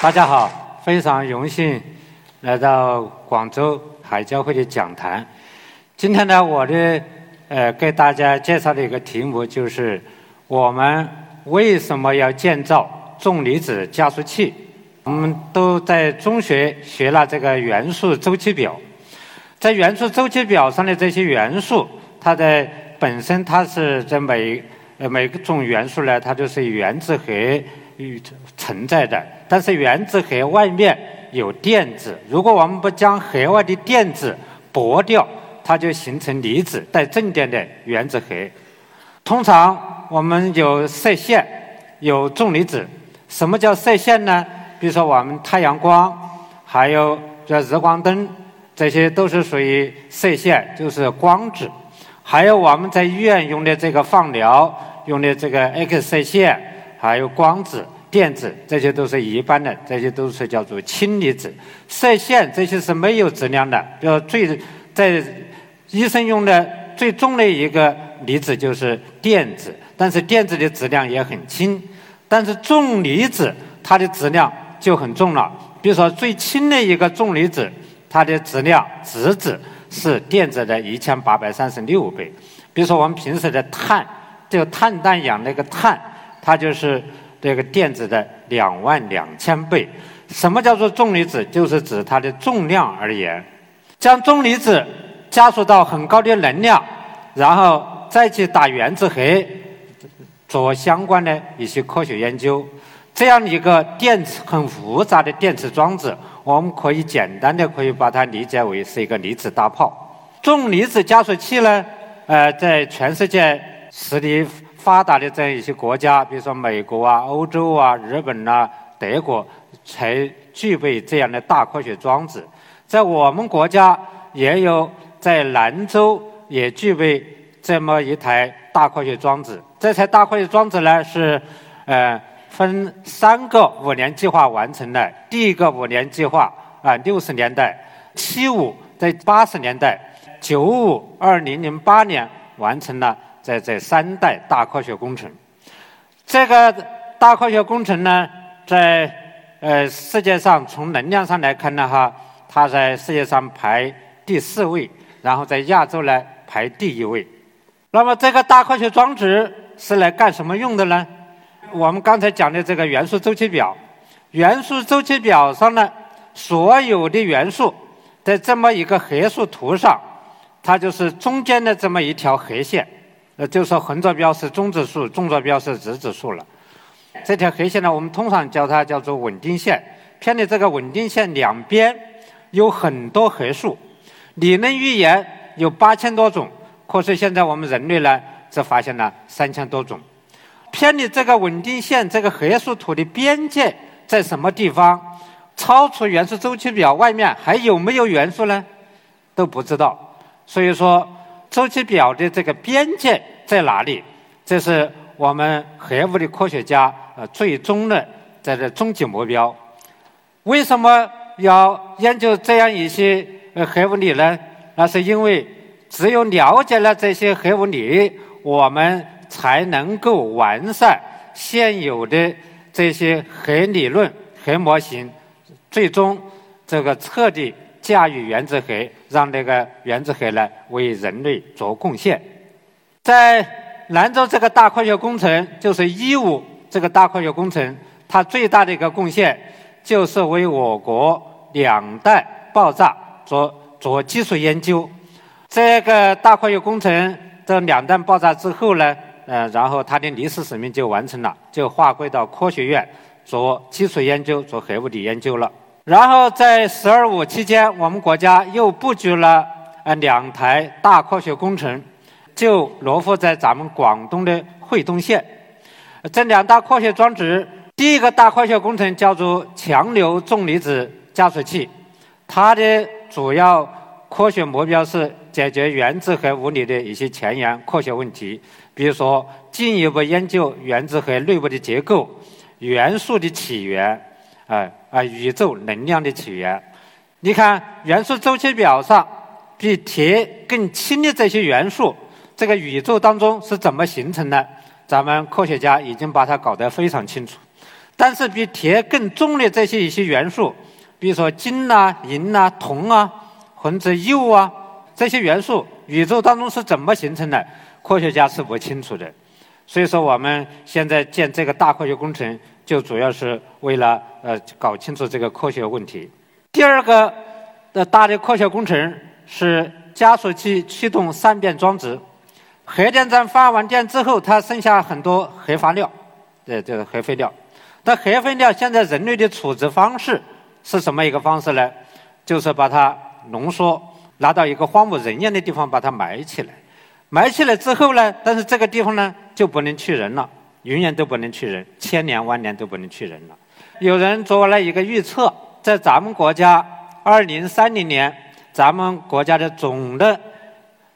大家好，非常荣幸来到广州海交会的讲坛。今天呢，我的呃给大家介绍的一个题目就是我们为什么要建造重离子加速器？我们都在中学学了这个元素周期表，在元素周期表上的这些元素，它的本身它是在每呃每个种元素呢，它就是原子核与存在的。但是原子核外面有电子，如果我们不将核外的电子剥掉，它就形成离子带正电的原子核。通常我们有射线，有重离子。什么叫射线呢？比如说我们太阳光，还有叫日光灯，这些都是属于射线，就是光子。还有我们在医院用的这个放疗用的这个 X 射线，还有光子。电子这些都是一般的，这些都是叫做氢离子。射线这些是没有质量的，比如最在医生用的最重的一个离子就是电子，但是电子的质量也很轻。但是重离子它的质量就很重了，比如说最轻的一个重离子，它的质量质子是电子的一千八百三十六倍。比如说我们平时的碳，就碳氮氧那个碳，它就是。这个电子的两万两千倍，什么叫做重离子？就是指它的重量而言。将重离子加速到很高的能量，然后再去打原子核，做相关的一些科学研究。这样一个电池很复杂的电池装置，我们可以简单的可以把它理解为是一个离子大炮。重离子加速器呢，呃，在全世界实力。发达的这样一些国家，比如说美国啊、欧洲啊、日本呐、德国，才具备这样的大科学装置。在我们国家也有，在兰州也具备这么一台大科学装置。这台大科学装置呢，是呃分三个五年计划完成的。第一个五年计划啊，六十年代，七五在八十年代，九五二零零八年完成了。在这三代大科学工程，这个大科学工程呢，在呃世界上从能量上来看呢，哈，它在世界上排第四位，然后在亚洲呢排第一位。那么这个大科学装置是来干什么用的呢？我们刚才讲的这个元素周期表，元素周期表上呢，所有的元素在这么一个核素图上，它就是中间的这么一条核线。呃，就是说横坐标是中指数，纵坐标是直指数了。这条黑线呢，我们通常叫它叫做稳定线。偏离这个稳定线两边有很多核素，理论预言有八千多种，可是现在我们人类呢，只发现了三千多种。偏离这个稳定线这个核素图的边界在什么地方？超出元素周期表外面还有没有元素呢？都不知道。所以说。周期表的这个边界在哪里？这是我们核物理科学家呃最终的在这终极目标。为什么要研究这样一些呃核物理呢？那是因为只有了解了这些核物理，我们才能够完善现有的这些核理论、核模型，最终这个彻底。驾驭原子核，让那个原子核呢为人类做贡献。在兰州这个大科学工程，就是一五这个大科学工程，它最大的一个贡献就是为我国两弹爆炸做做技术研究。这个大科学工程的两弹爆炸之后呢，呃，然后它的历史使命就完成了，就划归到科学院做基础研究，做核物理研究了。然后在“十二五”期间，我们国家又布局了呃两台大科学工程，就落户在咱们广东的惠东县。这两大科学装置，第一个大科学工程叫做强流重离子加速器，它的主要科学目标是解决原子核物理的一些前沿科学问题，比如说进一步研究原子核内部的结构、元素的起源，啊啊，宇宙能量的起源。你看元素周期表上比铁更轻的这些元素，这个宇宙当中是怎么形成的？咱们科学家已经把它搞得非常清楚。但是比铁更重的这些一些元素，比如说金呐、银呐、铜啊，或者铀啊，这些元素宇宙当中是怎么形成的？科学家是不清楚的。所以说，我们现在建这个大科学工程，就主要是为了呃搞清楚这个科学问题。第二个的大的科学工程是加速器驱动善变装置。核电站发完电之后，它剩下很多核废料，对，这个核废料。但核废料现在人类的处置方式是什么一个方式呢？就是把它浓缩，拿到一个荒无人烟的地方把它埋起来。埋起来之后呢，但是这个地方呢就不能去人了，永远都不能去人，千年万年都不能去人了。有人做了一个预测。在咱们国家，二零三零年，咱们国家的总的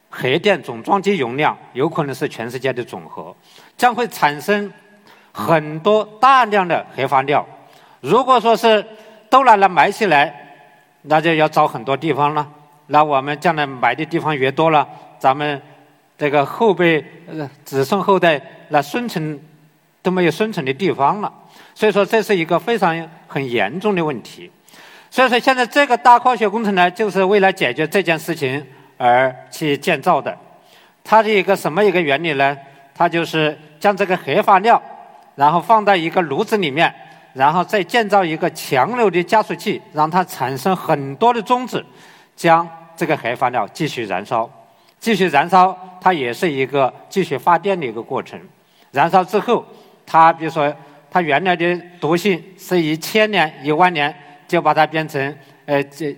核电总装机容量有可能是全世界的总和，将会产生很多大量的核废料。如果说是都拿来埋起来，那就要找很多地方了。那我们将来埋的地方越多了，咱们这个后辈、子孙后代那生存都没有生存的地方了。所以说，这是一个非常很严重的问题。所以说，现在这个大科学工程呢，就是为了解决这件事情而去建造的。它的一个什么一个原理呢？它就是将这个核废料，然后放到一个炉子里面，然后再建造一个强流的加速器，让它产生很多的中子，将这个核废料继续燃烧，继续燃烧，它也是一个继续发电的一个过程。燃烧之后，它比如说。它原来的毒性是一千年、一万年，就把它变成呃几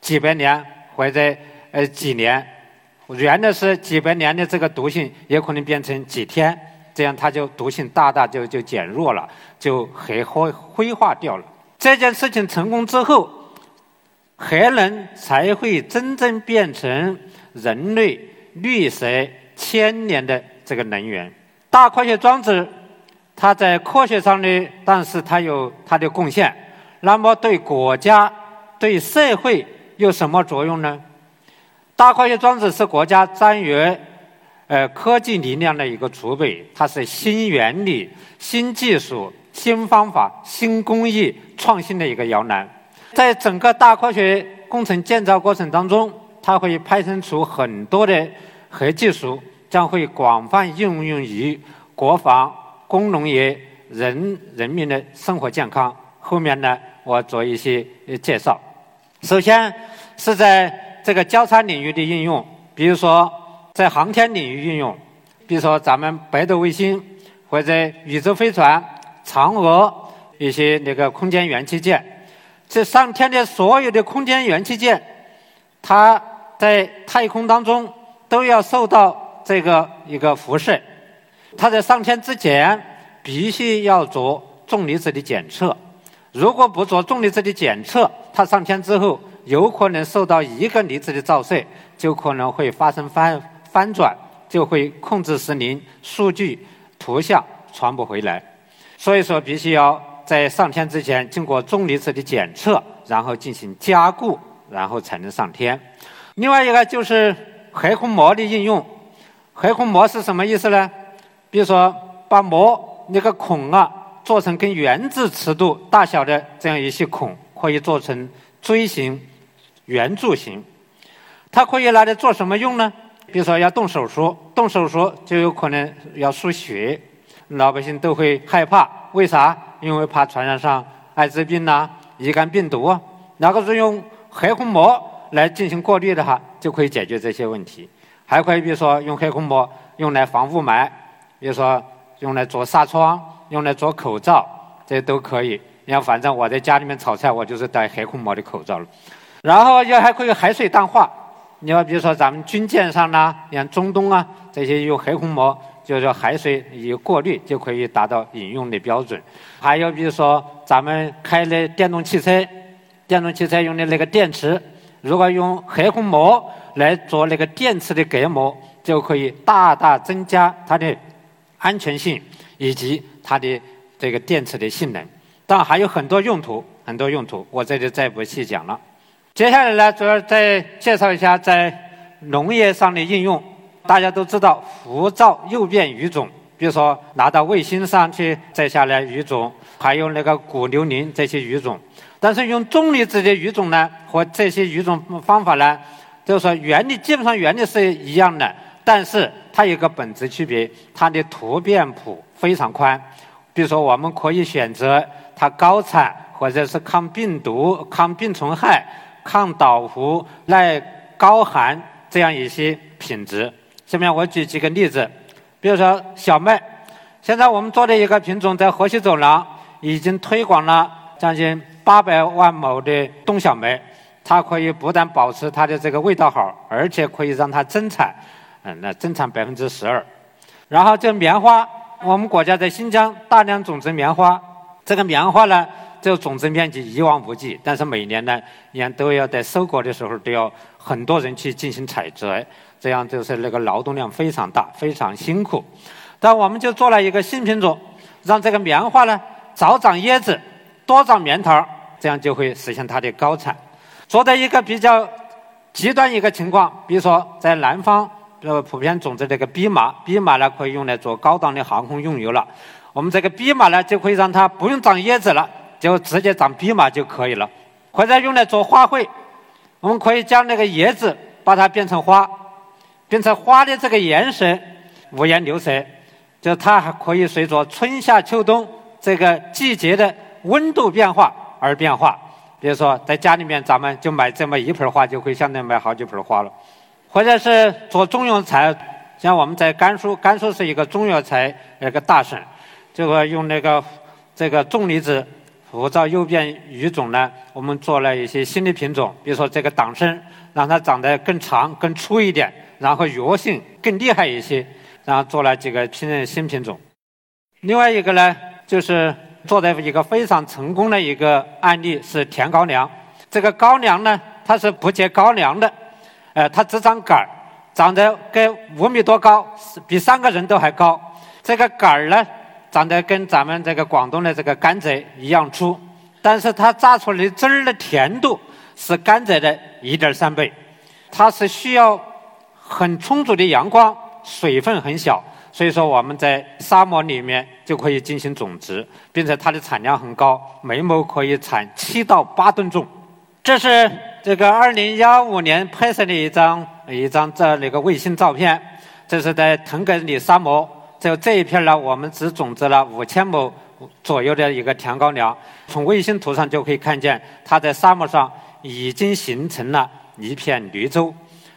几百年或者呃几年。原来是几百年的这个毒性，也可能变成几天，这样它就毒性大大就就减弱了，就核灰灰化掉了。这件事情成功之后，核能才会真正变成人类绿色千年的这个能源。大科学装置。它在科学上呢，但是它有它的贡献。那么对国家、对社会有什么作用呢？大科学装置是国家战略呃科技力量的一个储备，它是新原理、新技术、新方法、新工艺创新的一个摇篮。在整个大科学工程建造过程当中，它会派生出很多的核技术，将会广泛应用于国防。工农业人人民的生活健康，后面呢，我做一些介绍。首先是在这个交叉领域的应用，比如说在航天领域应用，比如说咱们北斗卫星或者宇宙飞船、嫦娥一些那个空间元器件，这上天的所有的空间元器件，它在太空当中都要受到这个一个辐射。它在上天之前必须要做重离子的检测，如果不做重离子的检测，它上天之后有可能受到一个离子的照射，就可能会发生翻翻转，就会控制失灵，数据、图像传不回来。所以说，必须要在上天之前经过重离子的检测，然后进行加固，然后才能上天。另外一个就是核空膜的应用，核空膜是什么意思呢？比如说，把膜那个孔啊做成跟原子尺度大小的这样一些孔，可以做成锥形、圆柱形。它可以拿来做什么用呢？比如说要动手术，动手术就有可能要输血，老百姓都会害怕。为啥？因为怕传染上艾滋病呐、乙肝病毒啊。那个是用核空膜来进行过滤的话，就可以解决这些问题。还可以比如说用核空膜用来防雾霾。比如说，用来做纱窗，用来做口罩，这都可以。你看，反正我在家里面炒菜，我就是戴核空膜的口罩了。然后又还可以海水淡化。你要比如说咱们军舰上呢，像中东啊这些用核空膜就是海水一过滤就可以达到饮用的标准。还有比如说咱们开的电动汽车，电动汽车用的那个电池，如果用黑红膜来做那个电池的隔膜，就可以大大增加它的安全性以及它的这个电池的性能。当然还有很多用途，很多用途，我这里再不细讲了。接下来呢，主要再介绍一下在农业上的应用。大家都知道浮躁诱变育种，比如说拿到卫星上去摘下来育种，还有那个谷瘤磷这些育种。但是用重离子的育种呢，和这些育种方法呢，就是说原理基本上原理是一样的，但是它有个本质区别，它的图变谱非常宽。比如说我们可以选择它高产，或者是抗病毒、抗病虫害、抗倒伏、耐高寒这样一些品质。下面我举几个例子，比如说小麦，现在我们做的一个品种在河西走廊已经推广了将近八百万亩的冬小麦，它可以不但保持它的这个味道好，而且可以让它增产，嗯，那增产百分之十二。然后这棉花，我们国家在新疆大量种植棉花，这个棉花呢，这个种植面积一望无际，但是每年呢，你看都要在收割的时候都要很多人去进行采摘。这样就是那个劳动量非常大，非常辛苦。但我们就做了一个新品种，让这个棉花呢早长叶子，多长棉桃，这样就会实现它的高产。做的一个比较极端一个情况，比如说在南方，呃，普遍种植这个蓖麻，蓖麻呢可以用来做高档的航空用油了。我们这个蓖麻呢就可以让它不用长叶子了，就直接长蓖麻就可以了。或者用来做花卉，我们可以将那个叶子把它变成花。变成花的这个颜色五颜六色，就它还可以随着春夏秋冬这个季节的温度变化而变化。比如说，在家里面，咱们就买这么一盆花，就可以相当于买好几盆花了。或者是做中药材，像我们在甘肃，甘肃是一个中药材那个大省，这个用那个这个重离子辐照诱变育种呢，我们做了一些新的品种，比如说这个党参，让它长得更长、更粗一点。然后药性更厉害一些，然后做了几个新的新品种。另外一个呢，就是做的一个非常成功的一个案例是甜高粱。这个高粱呢，它是不结高粱的，呃，它只长杆儿，长得跟五米多高，比三个人都还高。这个杆儿呢，长得跟咱们这个广东的这个甘蔗一样粗，但是它榨出来的汁儿的甜度是甘蔗的一点三倍。它是需要。很充足的阳光，水分很小，所以说我们在沙漠里面就可以进行种植，并且它的产量很高，每亩可以产七到八吨重。这是这个二零幺五年拍摄的一张一张这那个卫星照片，这是在腾格里沙漠，就这一片呢，我们只种植了五千亩左右的一个甜高粱，从卫星图上就可以看见，它在沙漠上已经形成了一片绿洲。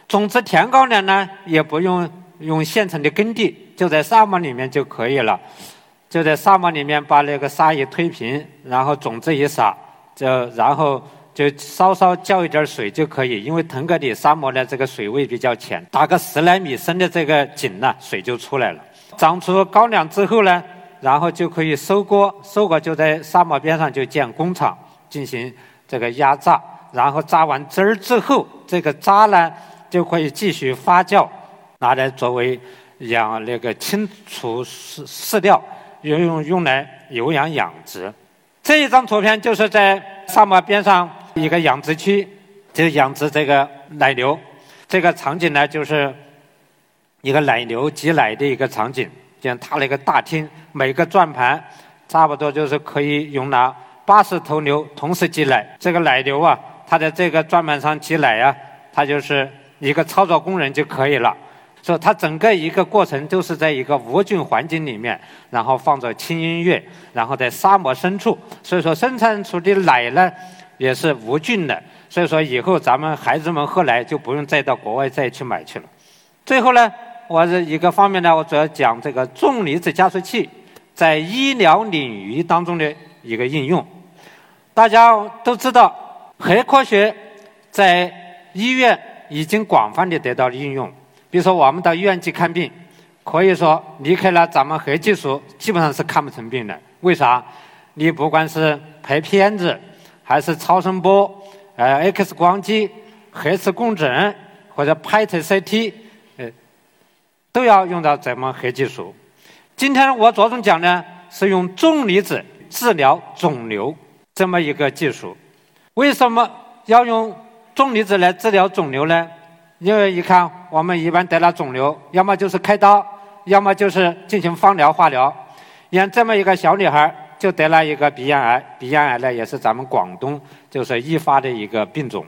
种植甜高粱呢，也不用用现成的耕地，就在沙漠里面就可以了。就在沙漠里面把那个沙一推平，然后种子一撒，就然后就稍稍浇一点水就可以。因为腾格里沙漠呢这个水位比较浅，打个十来米深的这个井呢，水就出来了。长出高粱之后呢，然后就可以收割，收割就在沙漠边上就建工厂进行这个压榨，然后榨完汁儿之后，这个渣呢。就可以继续发酵，拿来作为养那个清除饲饲料，用用用来有氧养殖。这一张图片就是在沙漠边上一个养殖区，就养殖这个奶牛。这个场景呢，就是一个奶牛挤奶的一个场景。像它那个大厅，每个转盘差不多就是可以容纳八十头牛同时挤奶。这个奶牛啊，它在这个转盘上挤奶呀，它就是。一个操作工人就可以了，所以它整个一个过程都是在一个无菌环境里面，然后放着轻音乐，然后在沙漠深处，所以说生产出的奶呢也是无菌的，所以说以后咱们孩子们喝奶就不用再到国外再去买去了。最后呢，我是一个方面呢，我主要讲这个重离子加速器在医疗领域当中的一个应用。大家都知道，核科学在医院。已经广泛的得到了应用。比如说，我们到医院去看病，可以说离开了咱们核技术，基本上是看不成病的。为啥？你不管是拍片子，还是超声波、呃 X 光机、核磁共振或者拍摄 CT，呃，都要用到咱们核技术。今天我着重讲呢，是用重离子治疗肿瘤这么一个技术。为什么要用重离子来治疗肿瘤呢？因为一看我们一般得了肿瘤，要么就是开刀。要么就是进行放疗、化疗。你看这么一个小女孩就得了一个鼻咽癌，鼻咽癌呢也是咱们广东就是易发的一个病种。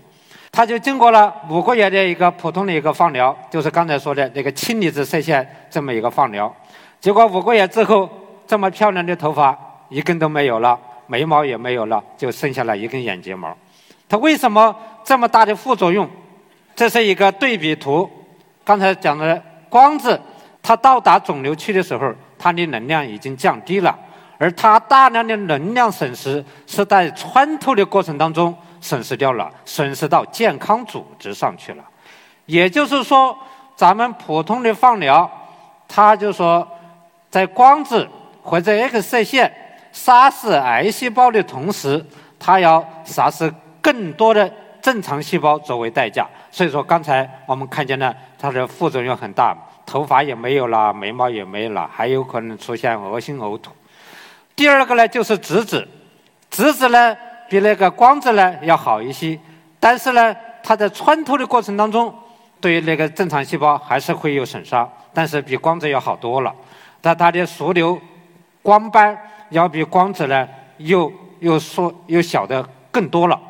他就经过了五个月的一个普通的一个放疗，就是刚才说的那个氢离子射线这么一个放疗。结果五个月之后，这么漂亮的头发一根都没有了，眉毛也没有了，就剩下了一根眼睫毛。它为什么这么大的副作用？这是一个对比图，刚才讲的光子。它到达肿瘤区的时候，它的能量已经降低了，而它大量的能量损失是在穿透的过程当中损失掉了，损失到健康组织上去了。也就是说，咱们普通的放疗，它就说在光子或者 X 射线杀死癌细胞的同时，它要杀死更多的正常细胞作为代价。所以说，刚才我们看见了它的副作用很大。头发也没有了，眉毛也没了，还有可能出现恶心呕吐。第二个呢，就是质子，质子呢比那个光子呢要好一些，但是呢，它在穿透的过程当中，对那个正常细胞还是会有损伤，但是比光子要好多了。但它的俗流光斑要比光子呢又又缩又小的更多了。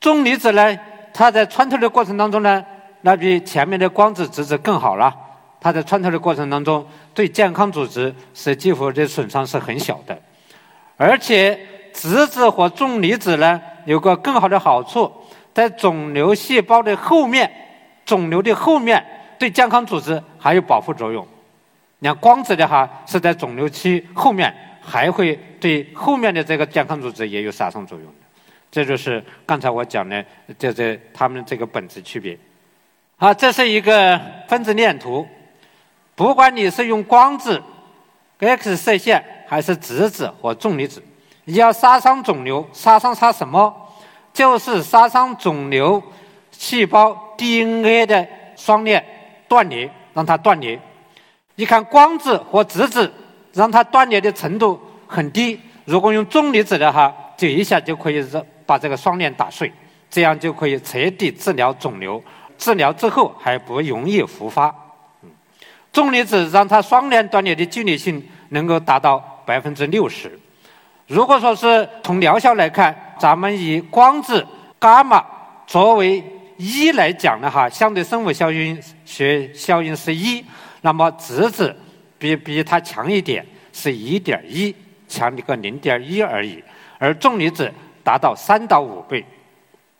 重离子呢，它在穿透的过程当中呢，那比前面的光子质子更好了。它在穿透的过程当中，对健康组织是几乎的损伤是很小的，而且质子和重离子呢有个更好的好处，在肿瘤细胞的后面，肿瘤的后面对健康组织还有保护作用。你看光子的哈是在肿瘤区后面，还会对后面的这个健康组织也有杀伤作用的。这就是刚才我讲的，这这它们这个本质区别。好，这是一个分子链图。不管你是用光子、X 射线，还是质子或重离子，你要杀伤肿瘤，杀伤它什么？就是杀伤肿瘤细胞 DNA 的双链断裂，让它断裂。你看光子和质子，让它断裂的程度很低。如果用重离子的话，就一下就可以把这个双链打碎，这样就可以彻底治疗肿瘤。治疗之后还不容易复发。重离子让它双链断裂的距离性能够达到百分之六十。如果说是从疗效来看，咱们以光子、伽马作为一来讲的哈，相对生物效应学效应是一，那么质子比比它强一点，是一点一，强一个零点一而已。而重离子达到三到五倍。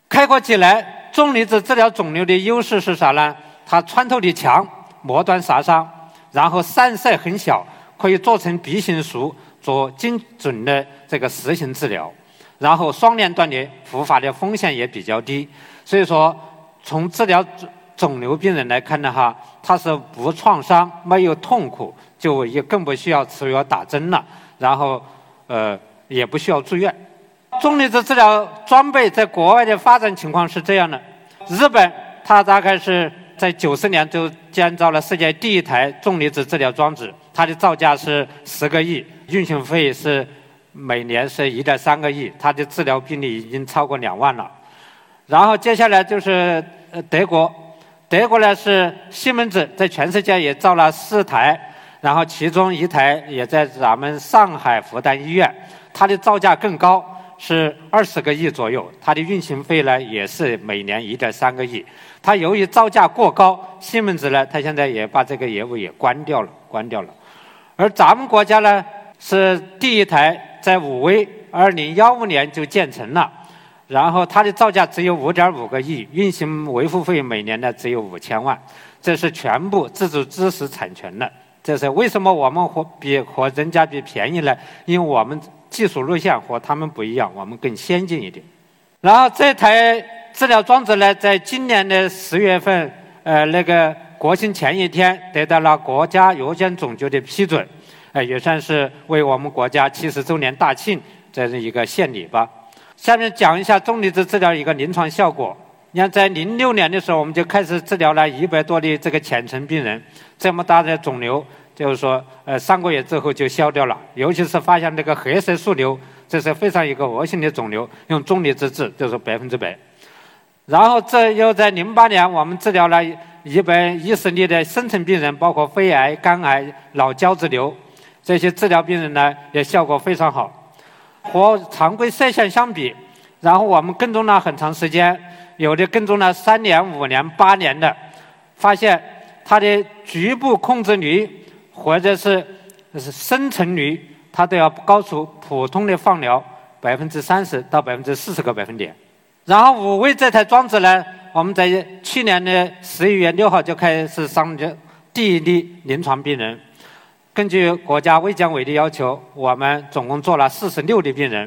概括起来，重离子治疗肿瘤的优势是啥呢？它穿透力强。末端杀伤，然后散射很小，可以做成鼻形术，做精准的这个实行治疗。然后双链断裂复发的风险也比较低，所以说从治疗肿肿瘤病人来看的话，它是无创伤、没有痛苦，就也更不需要吃药打针了。然后呃也不需要住院。重离子治疗装备在国外的发展情况是这样的：日本它大概是。在九十年就建造了世界第一台重离子治疗装置，它的造价是十个亿，运行费是每年是一点三个亿，它的治疗病例已经超过两万了。然后接下来就是呃德国，德国呢是西门子在全世界也造了四台，然后其中一台也在咱们上海复旦医院，它的造价更高。是二十个亿左右，它的运行费呢也是每年一点三个亿。它由于造价过高，西门子呢，它现在也把这个业务也关掉了，关掉了。而咱们国家呢，是第一台在武威，二零幺五年就建成了，然后它的造价只有五点五个亿，运行维护费每年呢只有五千万，这是全部自主知识产权的。这是为什么我们和比和人家比便宜呢？因为我们。技术路线和他们不一样，我们更先进一点。然后这台治疗装置呢，在今年的十月份，呃，那个国庆前一天得到了国家药监总局的批准，哎，也算是为我们国家七十周年大庆这是一个献礼吧。下面讲一下重离子治疗一个临床效果。你看，在零六年的时候，我们就开始治疗了一百多例这个浅层病人，这么大的肿瘤，就是说，呃，三个月之后就消掉了。尤其是发现这个黑色素瘤，这是非常一个恶性的肿瘤，用重离子治就是百分之百。然后这又在零八年，我们治疗了一百一十例的深层病人，包括肺癌、肝癌、脑胶质瘤，这些治疗病人呢也效果非常好。和常规射线相比，然后我们跟踪了很长时间，有的跟踪了三年、五年、八年的，发现它的局部控制率或者是深层率，它都要高出普通的放疗百分之三十到百分之四十个百分点。然后五位这台装置呢，我们在去年的十一月六号就开始上的第一例临床病人。根据国家卫健委的要求，我们总共做了四十六例病人，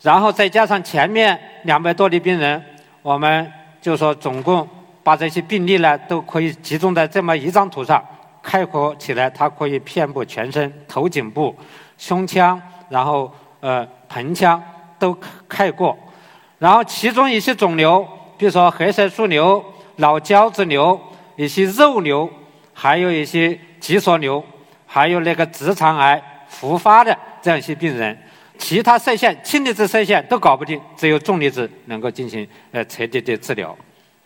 然后再加上前面两百多例病人，我们就说总共把这些病例呢都可以集中在这么一张图上，概括起来，它可以遍布全身、头颈部、胸腔，然后呃盆腔都开过。然后，其中一些肿瘤，比如说黑色素瘤、脑胶质瘤、一些肉瘤，还有一些脊索瘤，还有那个直肠癌复发的这样一些病人，其他射线、氢离子射线都搞不定，只有重离子能够进行呃彻底的治疗。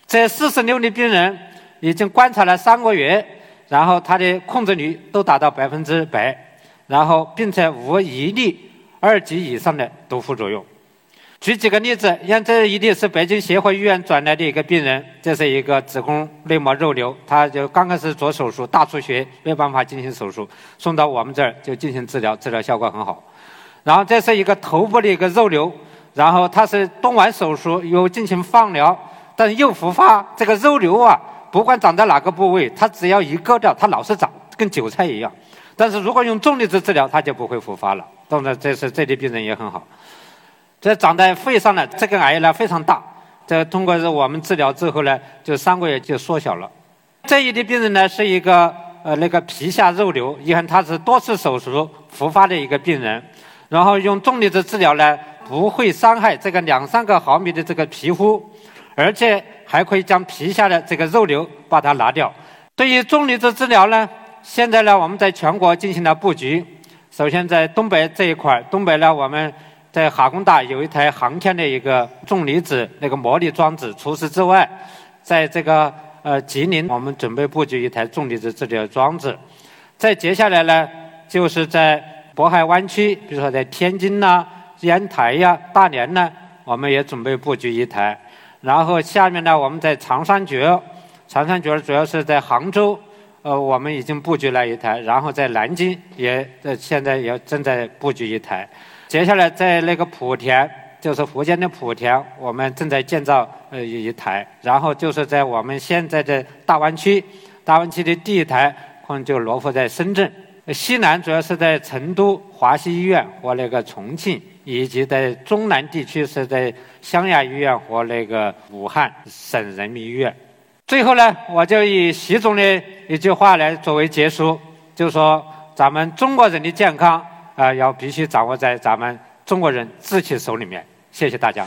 这四十六例病人已经观察了三个月，然后他的控制率都达到百分之百，然后并且无一例二级以上的毒副作用。举几个例子，像这一定是北京协和医院转来的一个病人，这是一个子宫内膜肉瘤，他就刚开始做手术，大出血，没办法进行手术，送到我们这儿就进行治疗，治疗效果很好。然后这是一个头部的一个肉瘤，然后他是动完手术又进行放疗，但是又复发。这个肉瘤啊，不管长在哪个部位，它只要一割掉，它老是长，跟韭菜一样。但是如果用重离子治疗，它就不会复发了。当然，这是这类病人也很好。这长在肺上的这个癌呢非常大，这通过我们治疗之后呢，就三个月就缩小了。这一例病人呢是一个呃那个皮下肉瘤，你看他是多次手术复发的一个病人，然后用重离子治疗呢不会伤害这个两三个毫米的这个皮肤，而且还可以将皮下的这个肉瘤把它拿掉。对于重离子治疗呢，现在呢我们在全国进行了布局，首先在东北这一块，东北呢我们。在哈工大有一台航天的一个重离子那个模拟装置。除此之外，在这个呃吉林，我们准备布局一台重离子治疗装置。再接下来呢，就是在渤海湾区，比如说在天津呐、烟台呀、大连呢，我们也准备布局一台。然后下面呢，我们在长三角，长三角主要是在杭州，呃，我们已经布局了一台。然后在南京也呃现在也正在布局一台。接下来在那个莆田，就是福建的莆田，我们正在建造呃一台，然后就是在我们现在的大湾区，大湾区的第一台可能就落户在深圳。西南主要是在成都华西医院和那个重庆，以及在中南地区是在湘雅医院和那个武汉省人民医院。最后呢，我就以习总的一句话来作为结束，就说咱们中国人的健康。啊，要必须掌握在咱们中国人自己手里面。谢谢大家。